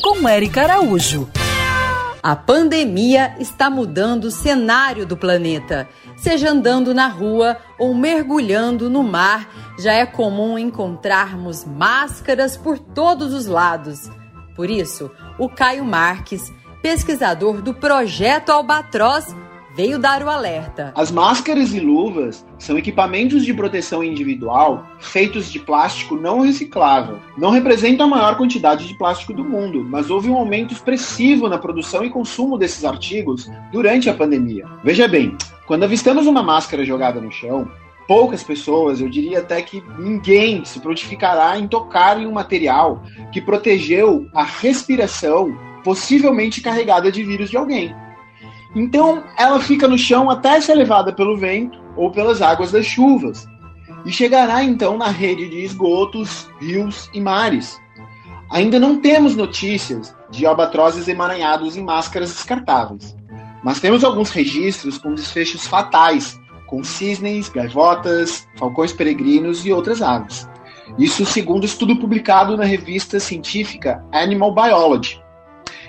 Com Eric Araújo. A pandemia está mudando o cenário do planeta. Seja andando na rua ou mergulhando no mar, já é comum encontrarmos máscaras por todos os lados. Por isso, o Caio Marques, pesquisador do Projeto Albatroz, veio dar o alerta. As máscaras e luvas são equipamentos de proteção individual feitos de plástico não reciclável. Não representam a maior quantidade de plástico do mundo, mas houve um aumento expressivo na produção e consumo desses artigos durante a pandemia. Veja bem, quando avistamos uma máscara jogada no chão, poucas pessoas, eu diria até que ninguém se prontificará em tocar em um material que protegeu a respiração possivelmente carregada de vírus de alguém. Então ela fica no chão até ser levada pelo vento ou pelas águas das chuvas e chegará então na rede de esgotos, rios e mares. Ainda não temos notícias de albatrozes emaranhados em máscaras descartáveis, mas temos alguns registros com desfechos fatais, com cisnes, gaivotas, falcões peregrinos e outras aves. Isso segundo estudo publicado na revista científica Animal Biology.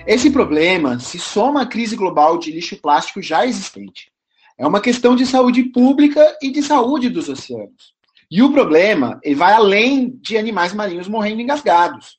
Esse problema se soma à crise global de lixo plástico já existente. É uma questão de saúde pública e de saúde dos oceanos. E o problema vai além de animais marinhos morrendo engasgados.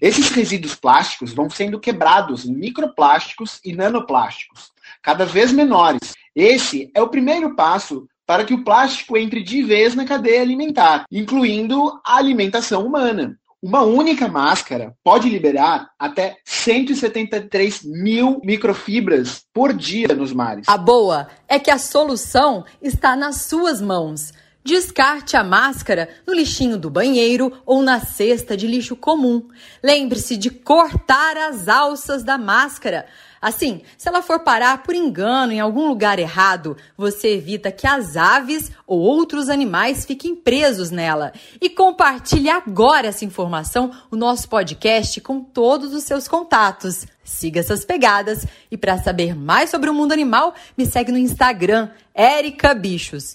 Esses resíduos plásticos vão sendo quebrados em microplásticos e nanoplásticos, cada vez menores. Esse é o primeiro passo para que o plástico entre de vez na cadeia alimentar, incluindo a alimentação humana. Uma única máscara pode liberar até 173 mil microfibras por dia nos mares. A boa é que a solução está nas suas mãos. Descarte a máscara no lixinho do banheiro ou na cesta de lixo comum. Lembre-se de cortar as alças da máscara. Assim, se ela for parar por engano em algum lugar errado, você evita que as aves ou outros animais fiquem presos nela. E compartilhe agora essa informação, o nosso podcast, com todos os seus contatos. Siga essas pegadas e para saber mais sobre o mundo animal, me segue no Instagram, Erica Bichos.